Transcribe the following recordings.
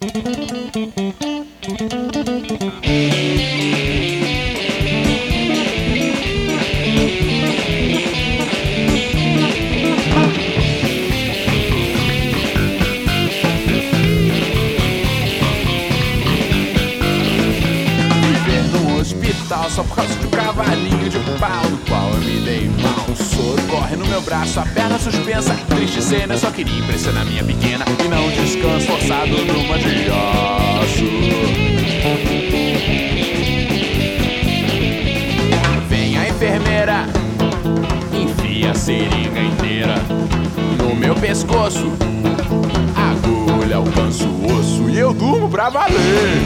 No só por causa de um cavalinho de pau do qual eu me dei mal. O soro corre no meu braço, a perna suspensa. Triste cena, só queria impressionar minha pequena descanso forçado numa de aço. Vem a enfermeira, enfia a seringa inteira no meu pescoço. Agulha alcança o osso e eu durmo pra valer.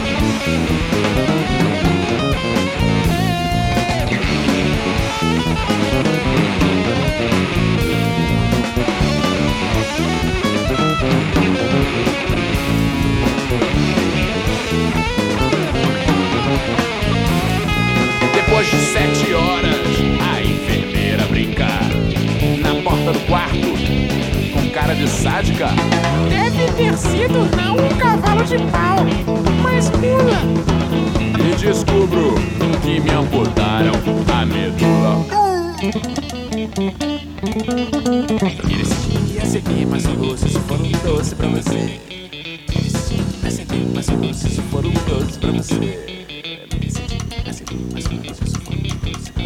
Depois de sete horas, a enfermeira brinca na porta do quarto com cara de sádica. Deve ter sido não um cavalo de pau, mas mula. E descubro que me amputaram a medula. E seguir mais um doce se for um doce pra você. E seguir mais um doce se for um doce pra você. E decidi que ia seguir mais um doce